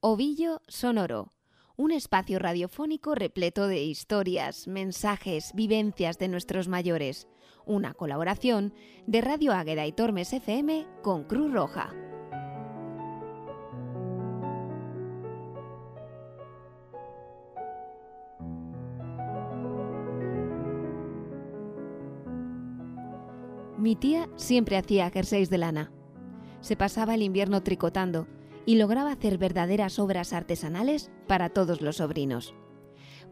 Ovillo Sonoro, un espacio radiofónico repleto de historias, mensajes, vivencias de nuestros mayores. Una colaboración de Radio Águeda y Tormes FM con Cruz Roja. Mi tía siempre hacía jerseys de lana. Se pasaba el invierno tricotando y lograba hacer verdaderas obras artesanales para todos los sobrinos.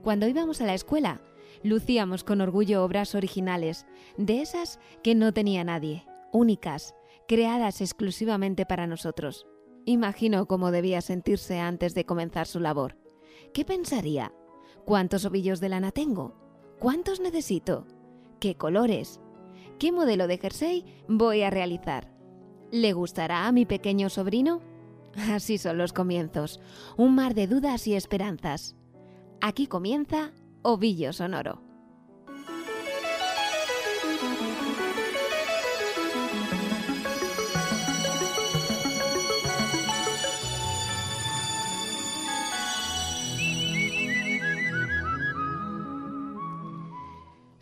Cuando íbamos a la escuela, lucíamos con orgullo obras originales, de esas que no tenía nadie, únicas, creadas exclusivamente para nosotros. Imagino cómo debía sentirse antes de comenzar su labor. ¿Qué pensaría? ¿Cuántos ovillos de lana tengo? ¿Cuántos necesito? ¿Qué colores? ¿Qué modelo de jersey voy a realizar? ¿Le gustará a mi pequeño sobrino? Así son los comienzos, un mar de dudas y esperanzas. Aquí comienza Ovillo Sonoro.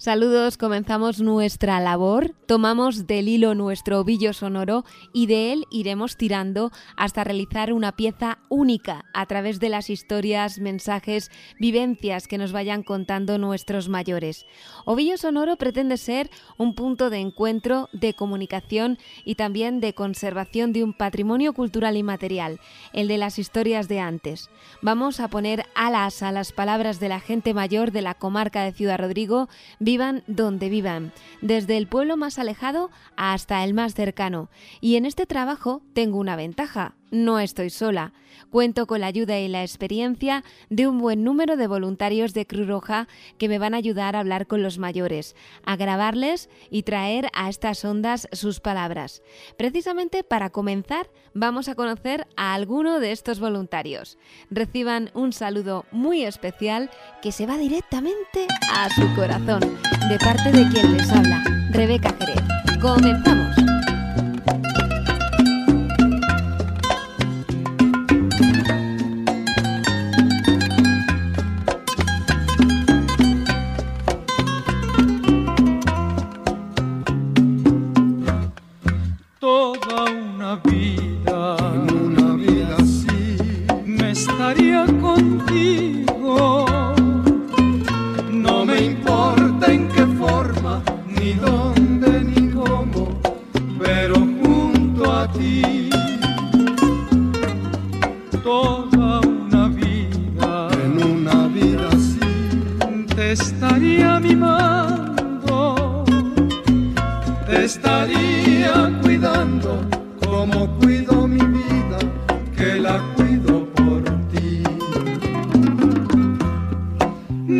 Saludos, comenzamos nuestra labor, tomamos del hilo nuestro ovillo sonoro y de él iremos tirando hasta realizar una pieza única a través de las historias, mensajes, vivencias que nos vayan contando nuestros mayores. Ovillo sonoro pretende ser un punto de encuentro, de comunicación y también de conservación de un patrimonio cultural y material, el de las historias de antes. Vamos a poner alas a las palabras de la gente mayor de la comarca de Ciudad Rodrigo, vivan donde vivan, desde el pueblo más alejado hasta el más cercano. Y en este trabajo tengo una ventaja, no estoy sola. Cuento con la ayuda y la experiencia de un buen número de voluntarios de Cruz Roja que me van a ayudar a hablar con los mayores, a grabarles y traer a estas ondas sus palabras. Precisamente para comenzar, vamos a conocer a alguno de estos voluntarios. Reciban un saludo muy especial que se va directamente a su corazón, de parte de quien les habla, Rebeca Jerez. Comenzamos.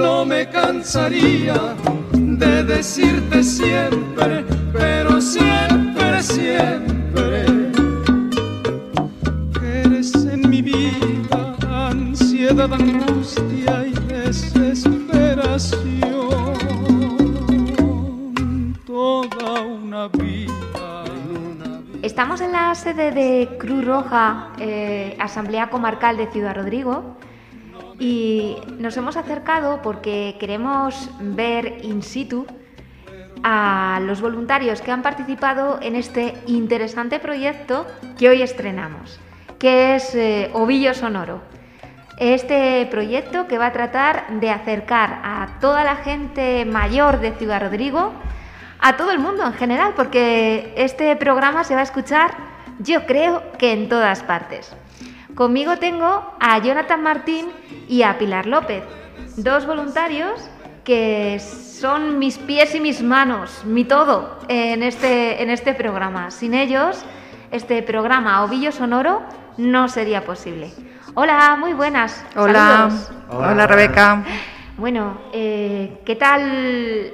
No me cansaría de decirte siempre, pero siempre, siempre. eres en mi vida ansiedad, angustia y desesperación. Toda una vida. Estamos en la sede de Cruz Roja, eh, Asamblea Comarcal de Ciudad Rodrigo, y nos hemos acercado porque queremos ver in situ a los voluntarios que han participado en este interesante proyecto que hoy estrenamos, que es eh, Ovillo Sonoro. Este proyecto que va a tratar de acercar a toda la gente mayor de Ciudad Rodrigo, a todo el mundo en general, porque este programa se va a escuchar, yo creo que en todas partes. Conmigo tengo a Jonathan Martín y a Pilar López, dos voluntarios que son mis pies y mis manos, mi todo en este, en este programa. Sin ellos, este programa Ovillo Sonoro no sería posible. Hola, muy buenas. Hola. Hola, Rebeca. Bueno, eh, ¿qué tal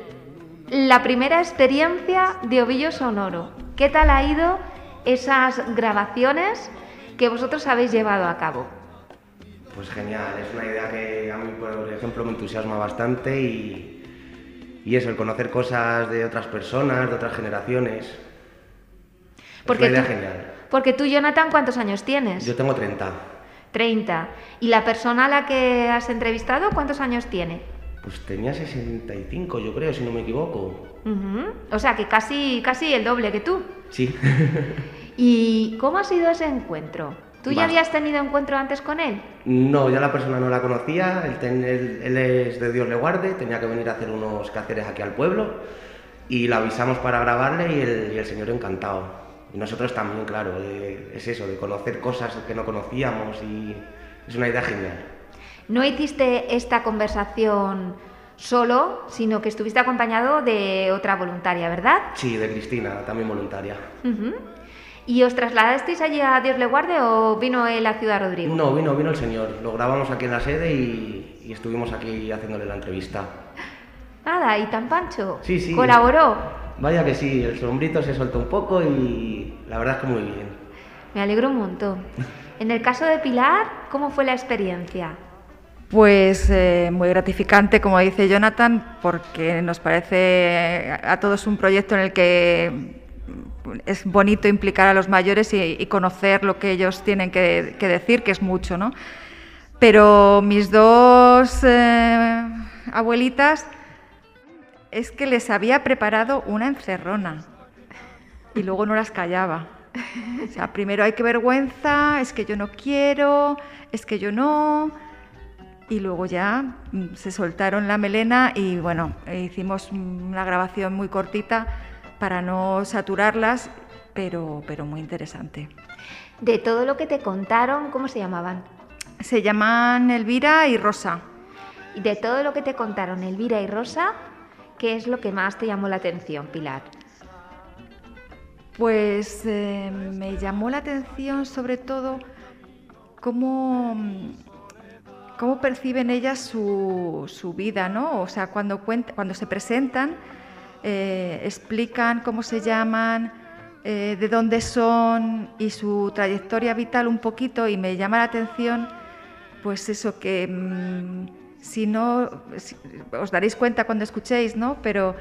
la primera experiencia de Ovillo Sonoro? ¿Qué tal ha ido esas grabaciones que vosotros habéis llevado a cabo? Pues genial, es una idea que a mí, por ejemplo, me entusiasma bastante y, y eso, el conocer cosas de otras personas, de otras generaciones. Porque es una idea tú- genial. Porque tú, Jonathan, ¿cuántos años tienes? Yo tengo 30. 30. ¿Y la persona a la que has entrevistado cuántos años tiene? Pues tenía 65, yo creo, si no me equivoco. Ujú. O sea que casi, casi el doble que tú. Sí. ¿Y cómo ha sido ese encuentro? ¿Tú ya habías tenido encuentro antes con él? No, ya la persona no la conocía, él, ten- él- él es de Dios le guarde, tenía que venir a hacer unos quehaceres aquí al pueblo y la avisamos para grabarle y el, y el señor encantado. Y nosotros también, claro, eh, es eso, de conocer cosas que no conocíamos y es una idea genial. No hiciste esta conversación solo, sino que estuviste acompañado de otra voluntaria, ¿verdad? Sí, de Cristina, también voluntaria. Ujú. ¿Y os trasladasteis allí a Dios le guarde o vino él a Ciudad Rodrigo? No, vino, vino el señor, lo grabamos aquí en la sede y, y estuvimos aquí haciéndole la entrevista. Nada, ¿y tan pancho? Sí, sí. ¿Colaboró? Vaya que sí, el sombrito se soltó un poco y la verdad es que muy bien. Me alegro un montón. En el caso de Pilar, ¿cómo fue la experiencia? Pues eh, muy gratificante, como dice Jonathan, porque nos parece a a todos un proyecto en el que es bonito implicar a los mayores y, y conocer lo que ellos tienen que, que decir, que es mucho, ¿no? Pero mis dos eh, abuelitas es que les había preparado una encerrona y luego no las callaba. O sea, primero hay que vergüenza, es que yo no quiero, es que yo no. Y luego ya mm, se soltaron la melena y bueno, hicimos una grabación muy cortita para no saturarlas, pero, pero muy interesante. De todo lo que te contaron, ¿cómo se llamaban? Se llaman Elvira y Rosa. Y de todo lo que te contaron Elvira y Rosa, ¿qué es lo que más te llamó la atención, Pilar? Pues eh, me llamó la atención sobre todo cómo, cómo perciben ellas su, su vida, ¿no? O sea, cuando, cuent- cuando se presentan, eh, explican cómo se llaman, eh, de dónde son y su trayectoria vital un poquito y me llama la atención pues eso que mm, si no si- os daréis cuenta cuando escuchéis, ¿no? Pero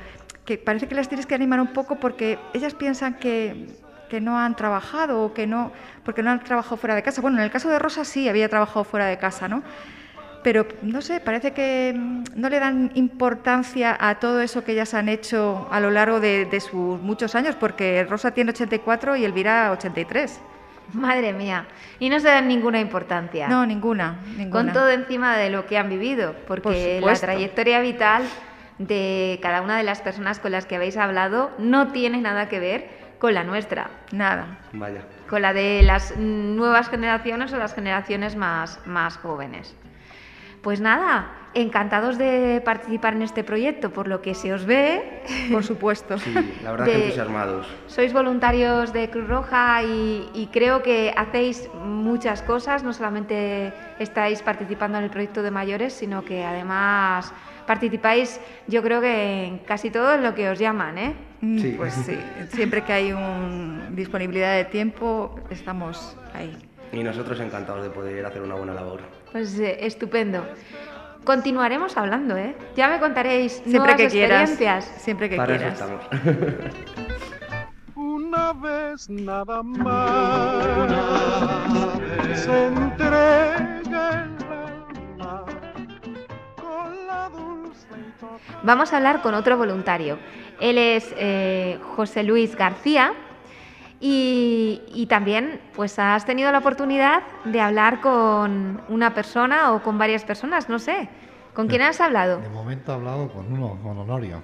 que parece que las tienes que animar un poco porque ellas piensan que, que no han trabajado o que no porque no han trabajado fuera de casa. Bueno, en el caso de Rosa sí había trabajado fuera de casa, ¿no? Pero no sé, parece que mm, no le dan importancia a todo eso que ellas han hecho a lo largo de, de sus muchos años, porque Rosa tiene 84 y Elvira 83. Madre mía, y no se dan ninguna importancia. No, ninguna, ninguna. Con todo encima de lo que han vivido, Por porque la trayectoria vital de cada una de las personas con las que habéis hablado no tiene nada que ver con la nuestra, Nada. Vaya. con la de las nuevas generaciones o las generaciones más, más jóvenes. Pues nada, encantados de participar en este proyecto, por lo que se os ve. Por supuesto. Sí, la verdad De- que entusiasmados. Sois voluntarios de Cruz Roja y, y creo que hacéis muchas cosas, no solamente estáis participando en el proyecto de mayores, sino que además participáis, yo creo que en casi todo en lo que os llaman, ¿eh? Mm, Sí. Pues sí, siempre que hay un disponibilidad de tiempo, estamos ahí. Y nosotros encantados de poder hacer una buena labor. Pues eh, estupendo. Continuaremos hablando, ¿eh? Ya me contaréis Siempre nuevas que quieras. experiencias. Siempre que Para quieras. Una vez nada más se entrega el alma con la dulce Vamos a hablar con otro voluntario. Él es eh, José Luis García y, y también pues has tenido la oportunidad de hablar con una persona o con varias personas, no sé. ¿Con quién has hablado? De momento he hablado con uno, con Honorio.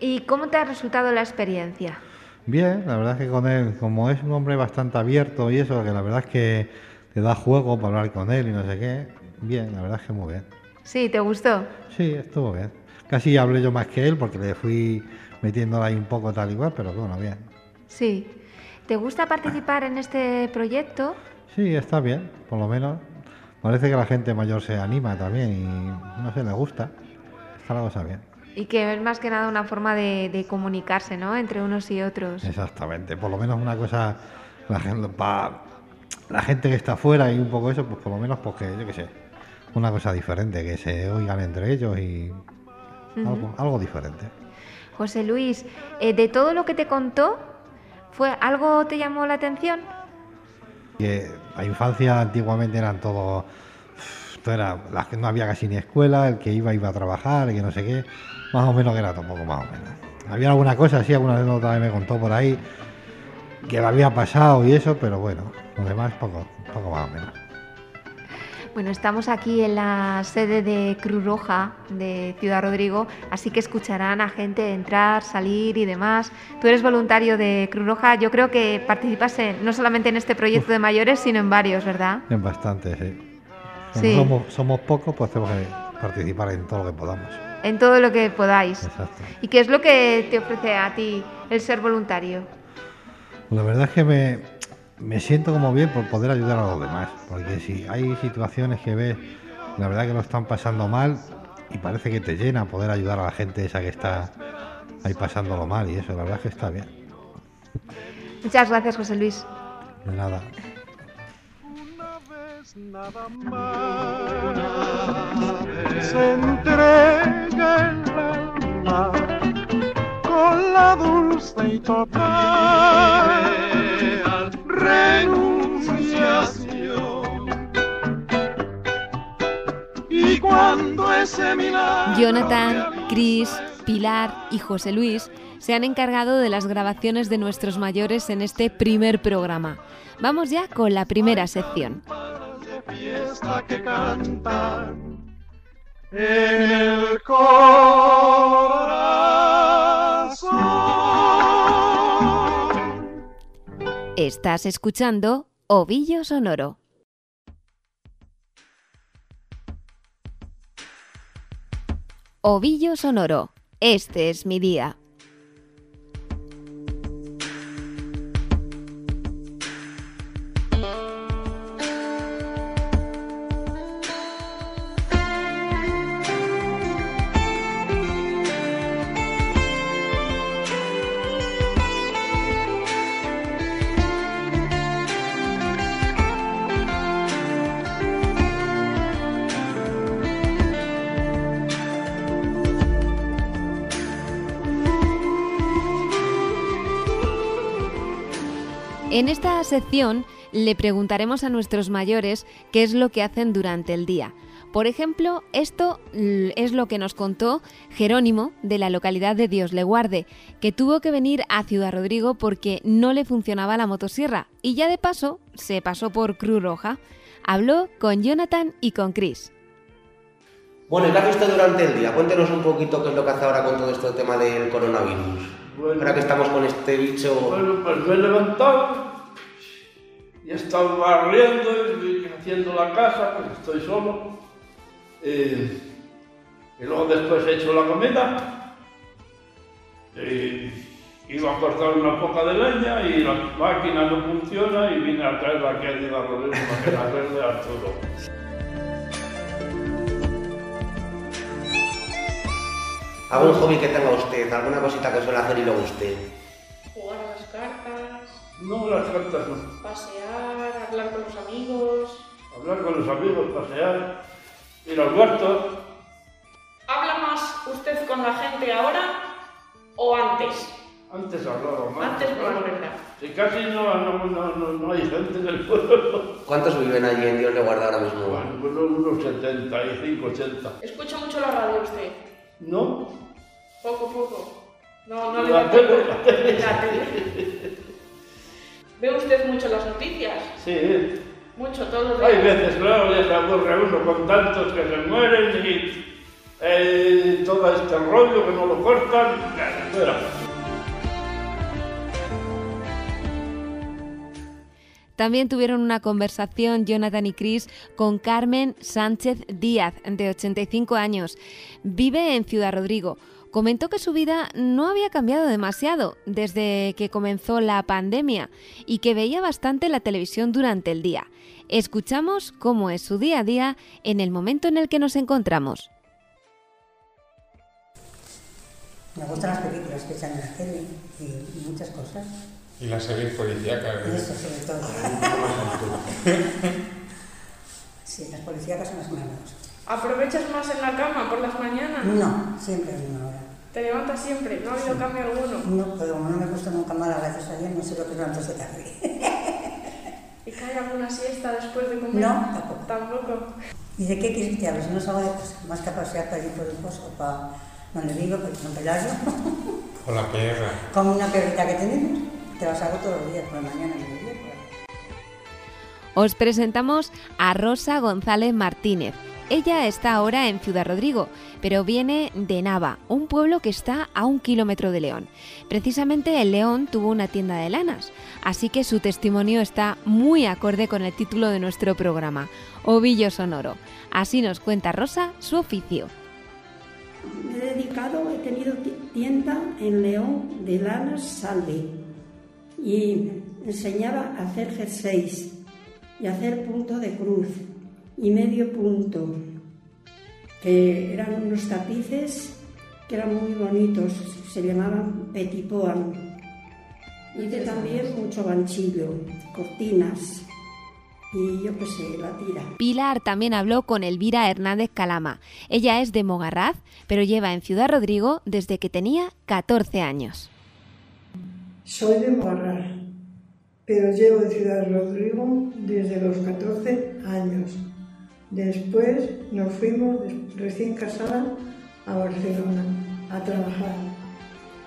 ¿Y cómo te ha resultado la experiencia? Bien, la verdad es que con él, como es un hombre bastante abierto y eso, que la verdad es que te da juego para hablar con él y no sé qué, bien, la verdad es que muy bien. Sí, ¿te gustó? Sí, estuvo bien. Casi hablé yo más que él porque le fui metiéndola ahí un poco tal igual, pero bueno, bien. Sí. ¿Te gusta participar en este proyecto? Sí, está bien, por lo menos. Parece que la gente mayor se anima también y no sé, le gusta. Está la cosa bien. Y que es más que nada una forma de, de comunicarse, ¿no? Entre unos y otros. Exactamente, por lo menos una cosa, la gente, para la gente que está afuera y un poco eso, pues por lo menos porque, yo qué sé, una cosa diferente, que se oigan entre ellos y algo, algo diferente. José Luis, eh, de todo lo que te contó, ¿fue algo te llamó la atención? Que la infancia antiguamente eran todo. Esto era, que no había casi ni escuela, el que iba iba a trabajar, el que no sé qué, más o menos que era tampoco más o menos. Había alguna cosa así, alguna vez también me contó por ahí que le había pasado y eso, pero bueno, lo demás poco, poco más o menos. Bueno, estamos aquí en la sede de Cruz Roja de Ciudad Rodrigo, así que escucharán a gente entrar, salir y demás. Tú eres voluntario de Cruz Roja, yo creo que participas en, no solamente en este proyecto de mayores, sino en varios, ¿verdad? En bastante, sí. Sí. Somos, somos pocos, pues tenemos que participar en todo lo que podamos. En todo lo que podáis. Exacto. ¿Y qué es lo que te ofrece a ti el ser voluntario? La verdad es que me, me siento como bien por poder ayudar a los demás, porque si hay situaciones que ves, la verdad que lo están pasando mal y parece que te llena poder ayudar a la gente esa que está ahí pasándolo mal y eso, la verdad es que está bien. Muchas gracias, José Luis. De nada. nada más se entrega el alma con la dulce y total renunciación y cuando ese milagro Jonathan, Chris, Pilar y José Luis se han encargado de las grabaciones de nuestros mayores en este primer programa. Vamos ya con la primera sección. de fiesta que cantan en el corazón. Estás escuchando Ovillo Sonoro. Ovillo Sonoro. Este es mi día. En esta sección le preguntaremos a nuestros mayores qué es lo que hacen durante el día. Por ejemplo, esto mm, es lo que nos contó Jerónimo de la localidad de Dios le guarde, que tuvo que venir a Ciudad Rodrigo porque no le funcionaba la motosierra y ya de paso se pasó por Cruz Roja. Habló con Jonathan y con Chris. Bueno, ¿y qué hace usted durante el día? Cuéntenos un poquito qué es lo que hace ahora con todo este tema del coronavirus. Bueno. Ahora que estamos con este bicho... Bueno, pues me he levantado y he estado barriendo y haciendo la casa, pues estoy solo. Eh, y luego después he hecho la comida. Y iba a cortar una poca de leña y la máquina no funciona y vine a traer aquí a Ciudad Rodrigo para que la arregle Arturo. ¿Algún hobby que tenga usted? ¿Alguna cosita que suele hacer y le guste? Jugar a las cartas, No, las cartas no. pasear, hablar con los amigos. Hablar con los amigos, pasear, ir al huerto. ¿Habla más usted con la gente ahora o antes? Antes hablaba más. Antes no, la verdad. Si casi no, no, no, no, no hay gente en el pueblo. ¿Cuántos viven allí en Dios le guarda ahora mismo? Bueno, unos 75, 80. ¿Escucha mucho la radio usted? ¿No? Poco, poco. No, no le La da tele, tiempo. la tele. La tele. ¿Ve usted mucho las noticias? Sí. Mucho, todos los Hay días. veces, claro, ya se aburre uno con tantos que se mueren y eh, todo este rollo que no lo cortan. También tuvieron una conversación Jonathan y Chris con Carmen Sánchez Díaz, de 85 años. Vive en Ciudad Rodrigo. Comentó que su vida no había cambiado demasiado desde que comenzó la pandemia y que veía bastante la televisión durante el día. Escuchamos cómo es su día a día en el momento en el que nos encontramos. Me gustan las películas que echan en la tele y muchas cosas. Y las series policíacas. Y eso sobre todo. Sí, las policíacas son las más. ¿Aprovechas más en la cama por las mañanas? No, siempre a una hora. ¿Te levantas siempre? ¿No ha habido cambio alguno? No, pero como no me gusta nunca mal, gracias a Dios, no sé lo que es levantarse tarde. ¿Y ¿Hay alguna siesta después de comer? No, tampoco. Tampoco. Dice, ¿qué quieres que hables? No salgo de casa, más que a pasear para allí por el pozo, para donde vivo, por San Pelayo. Con la perra. Como una perrita que tenemos, te la saco todos los días, por la mañana y mediodía. por ahí. Os presentamos a Rosa González Martínez. Ella está ahora en Ciudad Rodrigo, pero viene de Nava, un pueblo que está a un kilómetro de León. Precisamente el León tuvo una tienda de lanas, así que su testimonio está muy acorde con el título de nuestro programa, Ovillo Sonoro. Así nos cuenta Rosa su oficio. Me he dedicado, he tenido ti- tienda en León de Lanas Salve y enseñaba a hacer jerseys y hacer punto de cruz y medio punto, que eran unos tapices que eran muy bonitos, se llamaban petipoan. Hice también mucho ganchillo, cortinas y yo qué sé, la tira. Pilar también habló con Elvira Hernández Calama. Ella es de Mogarraz, pero lleva en Ciudad Rodrigo desde que tenía 14 años. Soy de Mogarrar, pero llevo en Ciudad Rodrigo desde los 14 años. Después nos fuimos, recién casada, a Barcelona a trabajar.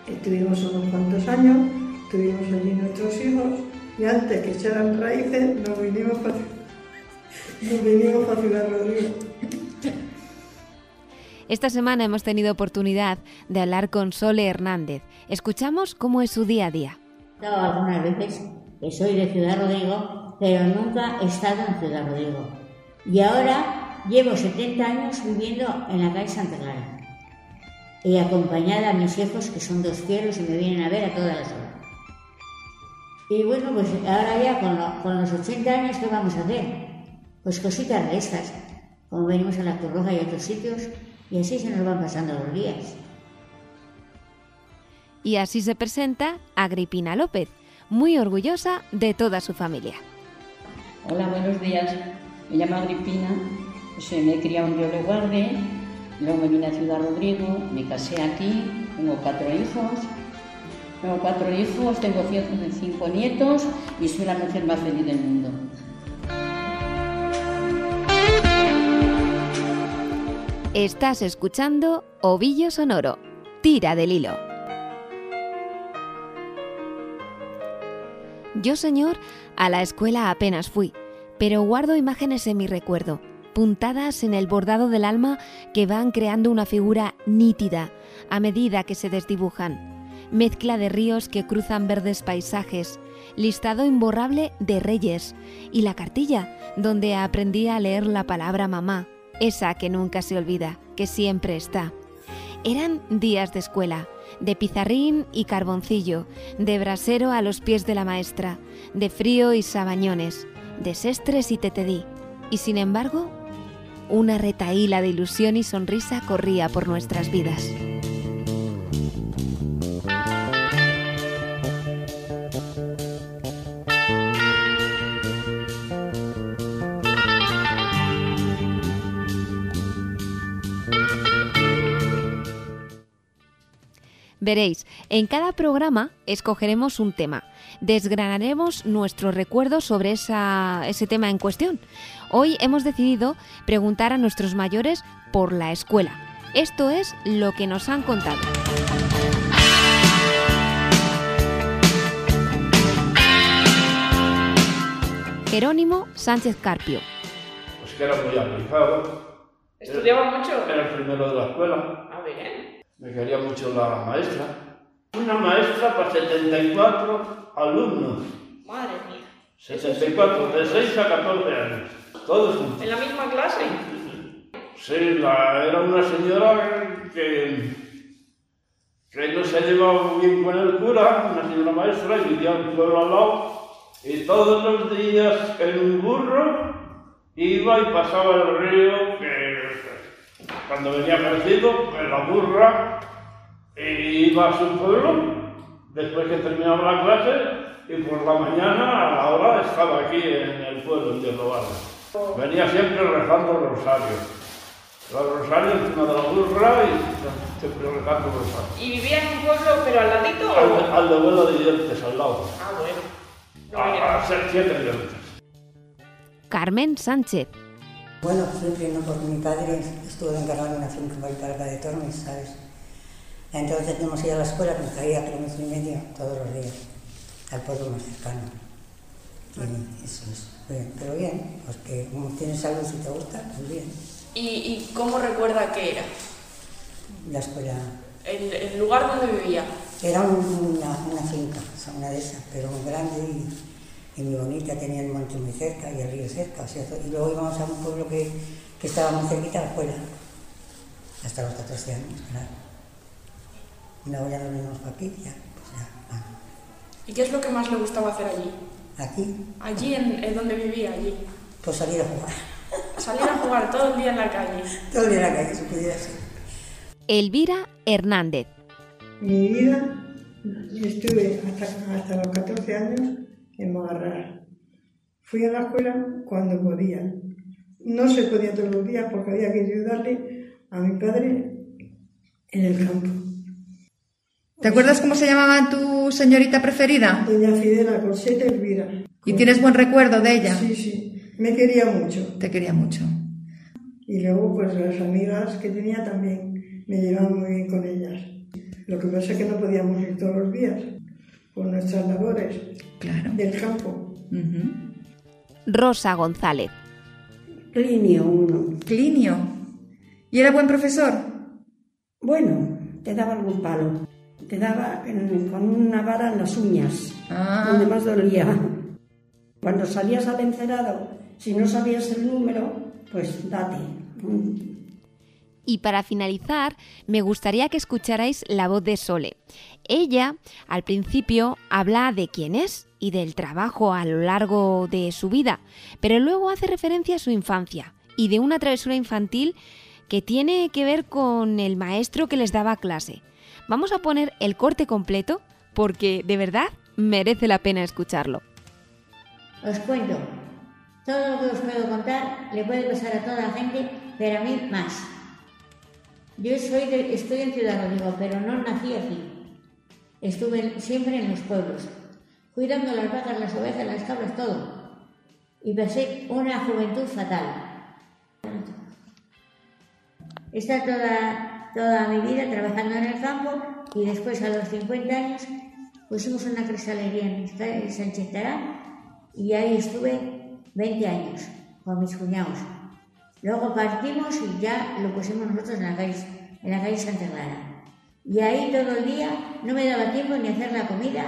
Estuvimos unos cuantos años, tuvimos allí nuestros hijos y antes que echaran raíces nos vinimos para, nos vinimos para Ciudad Rodrigo. Esta semana hemos tenido oportunidad de hablar con Sole Hernández. Escuchamos cómo es su día a día. algunas veces que soy de Ciudad Rodrigo, pero nunca he estado en Ciudad Rodrigo. Y ahora llevo 70 años viviendo en la calle Santa Clara. Y acompañada a mis hijos, que son dos fieros y me vienen a ver a todas las horas. Y bueno, pues ahora ya con, lo- con los 80 años, ¿qué vamos a hacer? Pues cositas de estas, como venimos a la Cruz Roja y a otros sitios, y así se nos van pasando los días. Y así se presenta Agripina López, muy orgullosa de toda su familia. Hola, buenos días. Me llamo Agripina, pues, eh, me he criado en Río Guarde, luego me vine a Ciudad Rodrigo, me casé aquí, tengo cuatro hijos. Tengo cuatro hijos, tengo cinco nietos y soy la mujer más feliz del mundo. Estás escuchando Ovillo Sonoro, tira del hilo. Yo, señor, a la escuela apenas fui, pero guardo imágenes en mi recuerdo, puntadas en el bordado del alma que van creando una figura nítida a medida que se desdibujan. Mezcla de ríos que cruzan verdes paisajes, listado imborrable de reyes y la cartilla donde aprendí a leer la palabra mamá, esa que nunca se olvida, que siempre está. Eran días de escuela, de pizarrín y carboncillo, de brasero a los pies de la maestra, de frío y sabañones, de sestres y tetedí. Y sin embargo, una retaíla de ilusión y sonrisa corría por nuestras vidas. Veréis, en cada programa escogeremos un tema. Desgranaremos nuestros recuerdos sobre esa- ese tema en cuestión. Hoy hemos decidido preguntar a nuestros mayores por la escuela. Esto es lo que nos han contado. Jerónimo Sánchez Carpio. Pues que era muy aplicado. ¿Estudiaba mucho? Era el primero de la escuela. Ah, bien. Me quería mucho la maestra. Una maestra para 74 alumnos. Madre mía. 74, de 6 a 14 años. Todos juntos. ¿En la misma clase? Sí, la- era una señora que, que no se llevaba muy bien con el cura, una señora maestra, y vivía en un pueblo al lado. Y todos los días en un burro iba y pasaba el río, que cuando venía crecido, en la burra, iba a su pueblo, después que terminaba la clase, y por la mañana a la hora estaba aquí en el pueblo, en Dios Venía siempre rezando rosario. El rosario encima de la burra y siempre rezando rosario. ¿Y vivía en un pueblo, pero al ladito o...? Al, al de vuelo de dientes al lado. Ah, bueno. No a ser siete dientes. Carmen Sánchez. Bueno, siempre no, porque mi padre estuvo encargado en una finca para de Tormes, ¿sabes? Entonces teníamos que ir a la escuela, que me caía kilómetro y medio todos los días, al pueblo más cercano. Y eso es, bien, pero bien, porque como tienes algo si te gusta, pues bien. ¿Y, y cómo recuerda que era? La escuela. ¿El, el lugar donde vivía? Era un- una, una finca, o sea, una de esas, pero muy grande y, y muy bonita, tenía el monte muy cerca y el río cerca. O sea, to- y luego íbamos a un pueblo que, que estaba muy cerquita escuela, hasta los 14 años, claro. Y luego ya nos venimos para aquí, ya, pues ya, ah, ¿Y qué es lo que más le gustaba hacer allí? aquí, Allí, en, en donde vivía, allí. pues salir a jugar. Salir a jugar todo el día en la calle. Todo el día en la calle, si pudiera ser. Elvira Hernández. Mi vida estuve hasta, hasta los 14 años en Mogarrar. Fui a la escuela cuando podía. No se podía todos los días porque había que ayudarle a mi padre en el campo. ¿Te acuerdas cómo se llamaba tu señorita preferida? Doña Fidela Corseta Elvira. ¿Y tienes buen recuerdo de ella? Sí, sí. Me quería mucho. Te quería mucho. Y luego, pues las amigas que tenía también me llevaban muy bien con ellas. Lo que pasa es que no podíamos ir todos los días por nuestras labores del campo. Rosa González. Clinio uno. Clinio. ¿Y era buen profesor? Bueno, te daba algún palo. Te daba en- con una vara en las uñas, Ah. donde más dolía. Cuando salías al encerado, si no sabías el número, pues date. Y para finalizar, me gustaría que escucharais la voz de Sole. Ella, al principio, habla de quién es y del trabajo a lo largo de su vida, pero luego hace referencia a su infancia y de una travesura infantil que tiene que ver con el maestro que les daba clase. Vamos a poner el corte completo porque de verdad merece la pena escucharlo. Os cuento, todo lo que os puedo contar le puede pasar a toda la gente, pero a mí más. Yo soy estoy en Ciudad Rodrigo, pero no nací aquí. Estuve siempre en los pueblos, cuidando las vacas, las ovejas, las cabras, todo. Y pasé una juventud fatal. Está toda, toda mi vida trabajando en el campo y después a los 50 años pusimos una cristalería en Sánchez Tarán y ahí estuve 20 años con mis cuñados. Luego partimos y ya lo pusimos nosotros en la calle, en la calle Santa Clara. Y ahí todo el día no me daba tiempo ni hacer la comida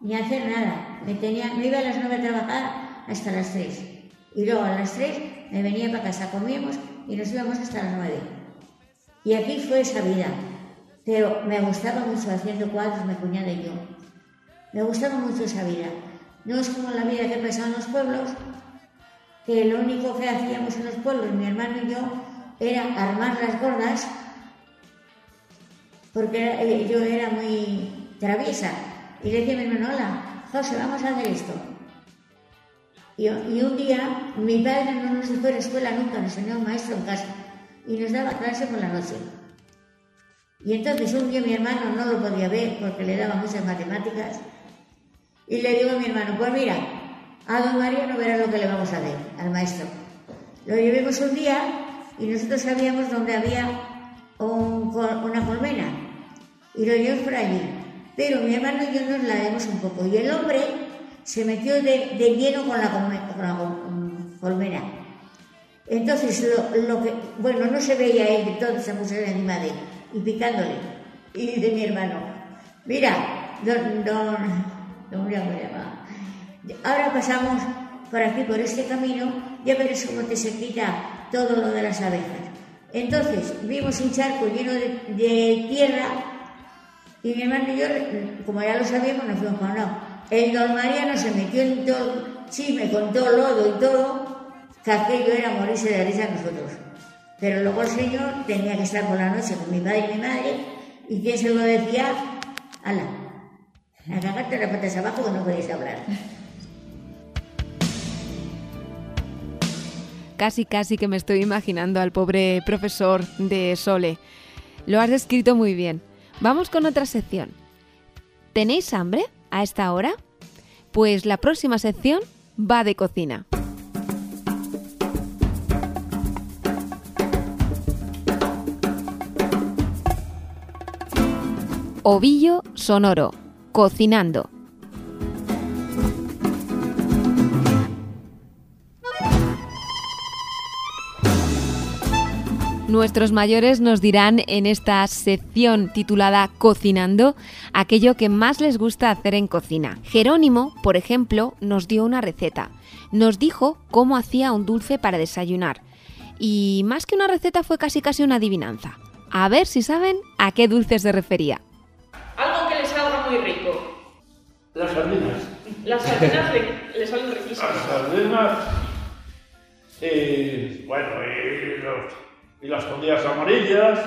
ni hacer nada. Me, tenía, me iba a las 9 a trabajar hasta las 3. Y luego a las 3 me venía para casa, comíamos y nos íbamos hasta las 9. Y aquí fue esa vida. Pero me gustaba mucho haciendo cuadros, mi cuñada y yo. Me gustaba mucho esa vida. No es como la vida que he pasado en los pueblos, que lo único que hacíamos en los pueblos, mi hermano y yo, era armar las gordas, porque eh, yo era muy traviesa. Y le decía a mi hermano, hola, José, vamos a hacer esto. Y, un día mi padre no nos dejó ir a escuela nunca, nos tenía un maestro en casa y nos daba clase por la noche. Y entonces un día mi hermano no lo podía ver porque le daba muchas matemáticas y le digo a mi hermano, pues mira, a don María no verá lo que le vamos a hacer al maestro. Lo llevemos un día y nosotros sabíamos dónde había un una colmena y lo llevamos por allí. Pero mi hermano y yo nos la demos un poco y el hombre se metió de, de lleno con la, con la col- colmena. Entonces, lo, lo que, bueno, no se veía él, de todo se puso encima de él y picándole. Y dice mi hermano, mira, don, don, don. Ahora pasamos por aquí, por este camino, ya verás cómo te se quita todo lo de las abejas. Entonces, vimos un charco lleno de, de tierra y mi hermano y yo, como ya lo sabíamos, nos fuimos un lado. El don Mariano se metió en todo chisme, con todo lodo y todo, que aquello era morirse de risa nosotros. Pero luego el señor tenía que estar por la noche con mi padre y mi madre, y quien se lo decía, ala, a cagarte las patas abajo que no podéis hablar. Casi, casi que me estoy imaginando al pobre profesor de Sole. Lo has descrito muy bien. Vamos con otra sección. ¿Tenéis hambre a esta hora? Pues la próxima sección va de cocina. Ovillo Sonoro, cocinando. Nuestros mayores nos dirán en esta sección titulada Cocinando aquello que más les gusta hacer en cocina. Jerónimo, por ejemplo, nos dio una receta. Nos dijo cómo hacía un dulce para desayunar. Y más que una receta fue casi casi una adivinanza. A ver si saben a qué dulce se refería. Algo que le salga muy rico. Las sardinas. Las sardinas le, le salen riquísimas. Las sardinas. Y bueno, y, los- y las judías amarillas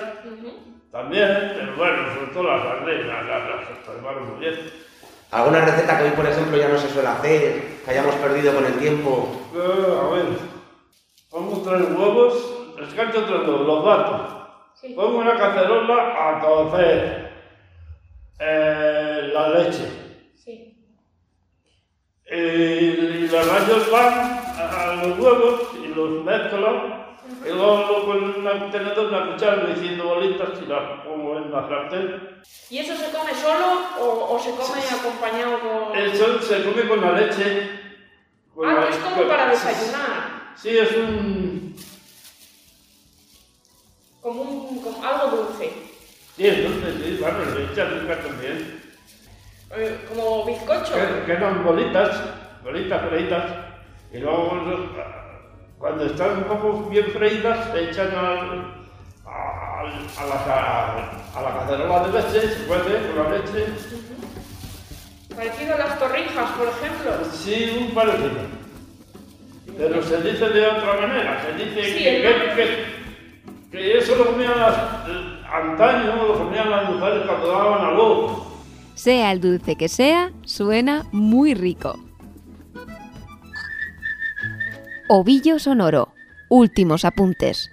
también, pero bueno, sobre todo las sardinas, las, las conservaron muy bien. ¿Alguna receta que hoy, por ejemplo, ya no se suele hacer, que hayamos perdido con el tiempo? Eh, a ver, pongo tres huevos, descanso tres huevos, los bato. Pongo una cacerola a cocer eh, la leche. Y, y los rayos van a, a los huevos y los mezclo. Y luego, luego con un tenedor, una cuchara, me haciendo bolitas y las pongo en la sartén. ¿Y eso se come solo o, o se come acompañado con...? Eso se come con la leche. con Ah, la- es como con- para desayunar. Sí, es un... Como, un, como algo dulce. Sí, entonces sí, bueno, le echas azúcar también. Eh, como bizcocho. Que- Quedan bolitas, bolitas freitas. Y luego, cuando están un poco bien freitas, se echan al, a, la, a la cacerola de leche, se cuece con la leche. Parecido a las torrijas, por ejemplo. Sí, un parecido. Pero se dice de otra manera, se dice Sí, que, el que- nombre- que- que eso lo comían las, antaño, lo comían las mujeres cuando daban a luz. Sea el dulce que sea, suena muy rico. Ovillo sonoro. Últimos apuntes.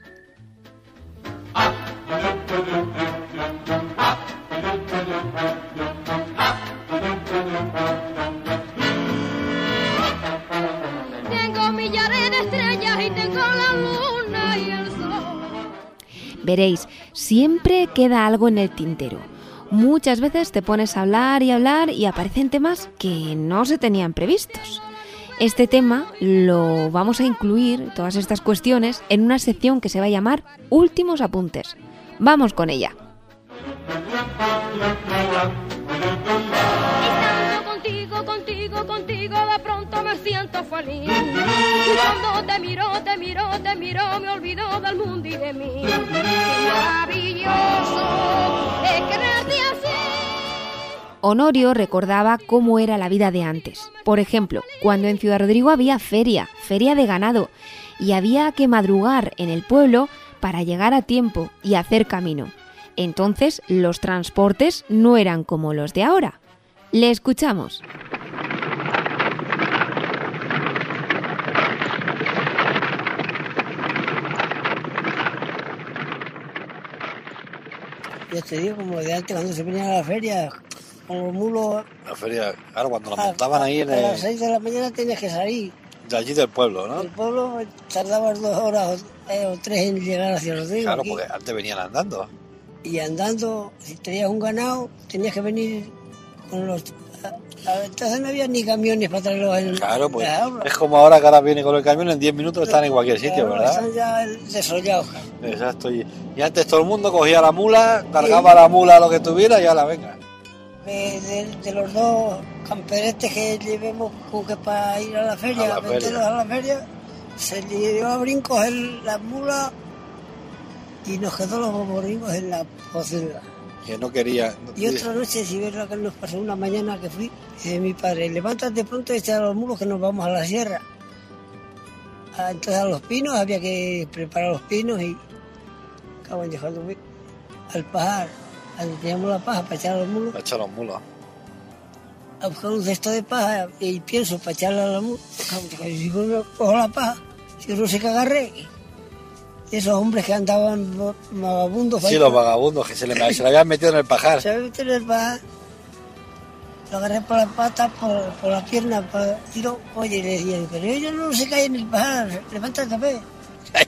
Tengo millares de estrellas y tengo la luna y el sol. Veréis, siempre queda algo en el tintero. Muchas veces te pones a hablar y hablar y aparecen temas que no se tenían previstos. Este tema lo vamos a incluir, todas estas cuestiones, en una sección que se va a llamar Últimos Apuntes. Vamos con ella. Estando contigo, contigo, contigo, de pronto me siento feliz. Cuando te miro, te miro, te miro, me olvido del mundo y de mí. Qué maravilloso es quererte así. Honorio recordaba cómo era la vida de antes. Por ejemplo, cuando en Ciudad Rodrigo había feria, feria de ganado, y había que madrugar en el pueblo para llegar a tiempo y hacer camino. Entonces los transportes no eran como los de ahora. Le escuchamos. Ya te digo, como de antes cuando se venían a la feria, los mulos. La feria, claro, cuando la a- montaban ahí en A las el, 6 de la mañana tenías que salir. de allí del pueblo, ¿no? El pueblo tardabas dos horas o, eh, o tres en llegar hacia Rodrigo. Claro, aquí. porque antes venían andando. Y andando, si tenías un ganado, tenías que venir con los. entonces no había ni camiones para traerlos en Claro, pues Claro, es como ahora que ahora viene con el camión, en 10 minutos están en cualquier sitio, claro, ¿verdad? Están ya desollados. Exacto. Y, antes todo el mundo cogía la mula, cargaba la mula lo que tuviera y la venga. De, de- de los dos camperetes que llevemos para ir a la feria, A la a feria. a la feria, se le dio a brincos en la mula y nos quedó los boborrigos en la cocina. Que no quería. Y otra noche, si ves lo que nos pasó una mañana que fui, eh, mi padre, levántate pronto y echa a los mulos que nos vamos a la sierra. Ah, entonces a los pinos había que preparar los pinos y acaban dejando al pajar, teníamos la paja para echar a los mulos, Me echó los mulos. a buscar un cesto de paja y pienso para echarle a la mula. Si yo cojo la paja, si no sé que agarré. Y esos hombres que andaban va- vagabundos. Sí, los vagabundos que se le, se le habían metido en el pajar. Se había metido en el pajar. Lo agarré por la pata, por, por la pierna, por tiro. Oye, y le decían, pero ellos no se caen en el pajar, levántate, ve.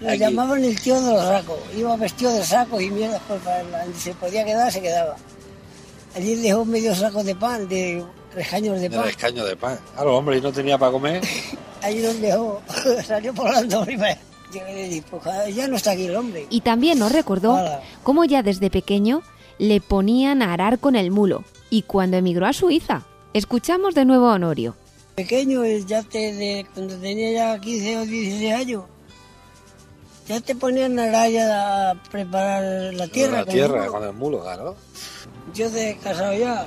Lo llamaban el tío de los sacos. Iba vestido de saco y mierda, pues para donde se podía quedar, se quedaba. Allí dejó medio saco de pan, de rejaños de De pan. escaño de pan. Claro, hombre, y no tenía para comer. Allí nos dejó, salió volando dije, pues ya no está aquí el hombre. Y también nos recordó Hola. cómo ya desde pequeño le ponían a arar con el mulo y cuando emigró a Suiza. Escuchamos de nuevo a Honorio. Pequeño, ya te, de, cuando tenía ya 15 o 16 años, ya te ponían a raya a preparar la tierra. la el tierra, con el mulo, claro. Yo de casado ya,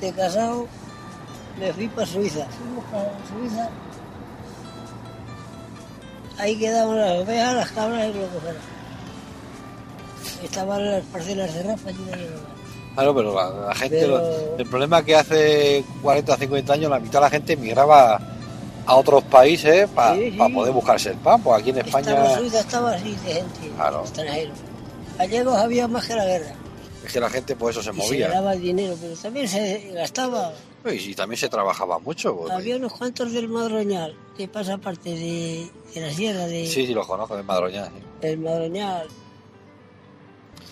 de casado, me fui para Suiza. Fuimos para Suiza. Ahí quedaban las ovejas, las cabras y lo que fuera. Estaban las parcelas de rapa allí de Claro, pero la, la gente, Pero- lo- el problema es que hace 40 o 50 años la mitad de la gente migraba a otros países para Sí, sí. poder buscarse el pan, pues aquí en Estaba España Suiza, estaba así de gente, Claro. extranjero. Gallegos había más que la guerra. es que la gente pues eso se Y se movía. ganaba el dinero, pero también se gastaba. Y, y también se trabajaba mucho. pues, Había unos cuantos del Madroñal, que pasa parte de, de la sierra de, Sí, sí, los conozco de Madroñán. sí. del Madroñal.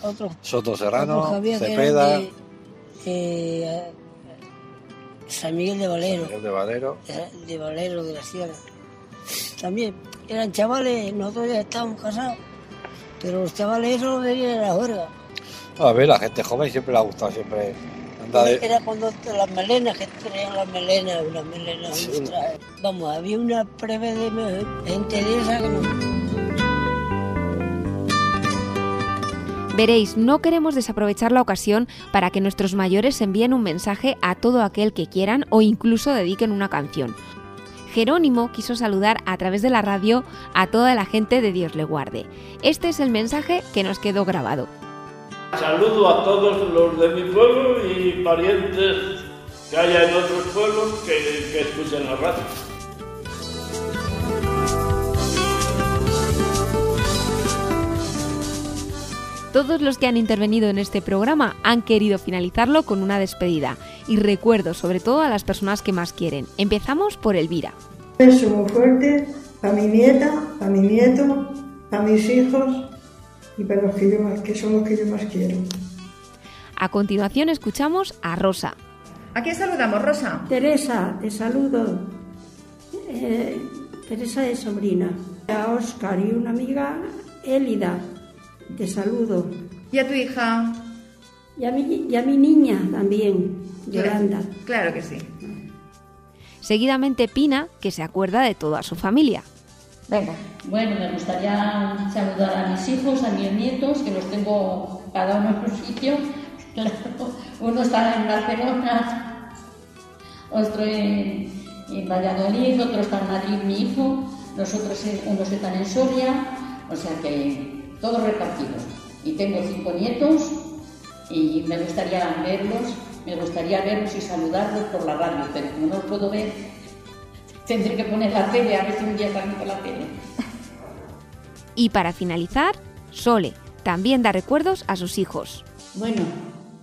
Otros Soto Serrano, Cepeda, de, eh, San Miguel de Valero, Miguel de Valero. de, de Valero de la Sierra. También eran chavales, nosotros ya estábamos casados, pero los chavales esos venían a la juerga. A ver, la gente joven siempre le ha gustado, siempre de... Era cuando las melenas, que traían las melenas, unas melenas, Sí. Vamos, había una breve de gente de esa que no... Veréis, no queremos desaprovechar la ocasión para que nuestros mayores envíen un mensaje a todo aquel que quieran o incluso dediquen una canción. Jerónimo quiso saludar a través de la radio a toda la gente de Dios le guarde. Este es el mensaje que nos quedó grabado. Saludo a todos los de mi pueblo y parientes que haya en otros pueblos que, escuchen la radio. Todos los que han intervenido en este programa han querido finalizarlo con una despedida y recuerdo sobre todo a las personas que más quieren. Empezamos por Elvira. Un beso muy fuerte para mi nieta, para mi nieto, para mis hijos y para los que, yo más, que son los que yo más quiero. A continuación escuchamos a Rosa. ¿A quién saludamos, Rosa? Teresa, te saludo. Eh, Teresa de sobrina. A Oscar y una amiga, Élida. Te saludo. ¿Y a tu hija? Y a mi, y a mi niña también, Yolanda. Claro que sí. Seguidamente Pina, que se acuerda de toda su familia. Venga. Bueno, me gustaría saludar a mis hijos, a mis nietos, que los tengo cada uno en su sitio. Claro, uno está en Barcelona, otro en, en Valladolid, otro está en Madrid, mi hijo, los otros en- unos están en Soria, o sea que todos repartidos. Y tengo cinco nietos y me gustaría verlos, me gustaría verlos y saludarlos por la radio, pero como no los puedo ver, tendré que poner la tele, a ver si un día salen por la tele. Y para finalizar, Sole también da recuerdos a sus hijos. Bueno,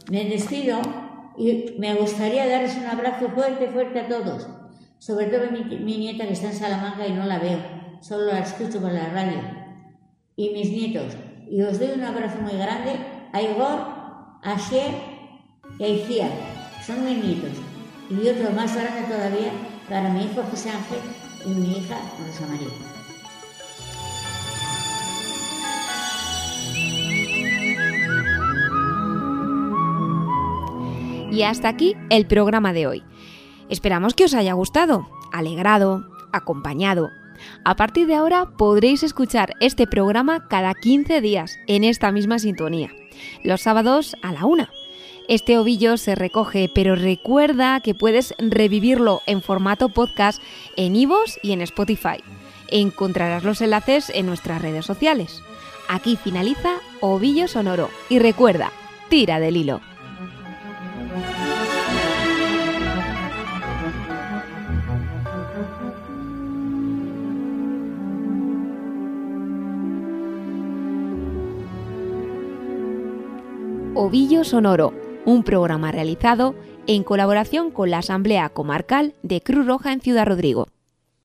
me despido y me gustaría daros un abrazo fuerte, fuerte a todos. Sobre todo a mi, mi nieta que está en Salamanca y no la veo, solo la escucho por la radio. Y mis nietos. Y os doy un abrazo muy grande a Igor, a Sher y a Iciar. Son mis nietos. Y otro más grande todavía para mi hijo José Ángel y mi hija Rosa María. Y hasta aquí el programa de hoy. Esperamos que os haya gustado, alegrado, acompañado. A partir de ahora podréis escuchar este programa cada 15 días en esta misma sintonía, los sábados a la una. Este ovillo se recoge, pero recuerda que puedes revivirlo en formato podcast en iVoox y en Spotify. Encontrarás los enlaces en nuestras redes sociales. Aquí finaliza Ovillo Sonoro y recuerda, tira del hilo. Ovillo Sonoro, un programa realizado en colaboración con la Asamblea Comarcal de Cruz Roja en Ciudad Rodrigo.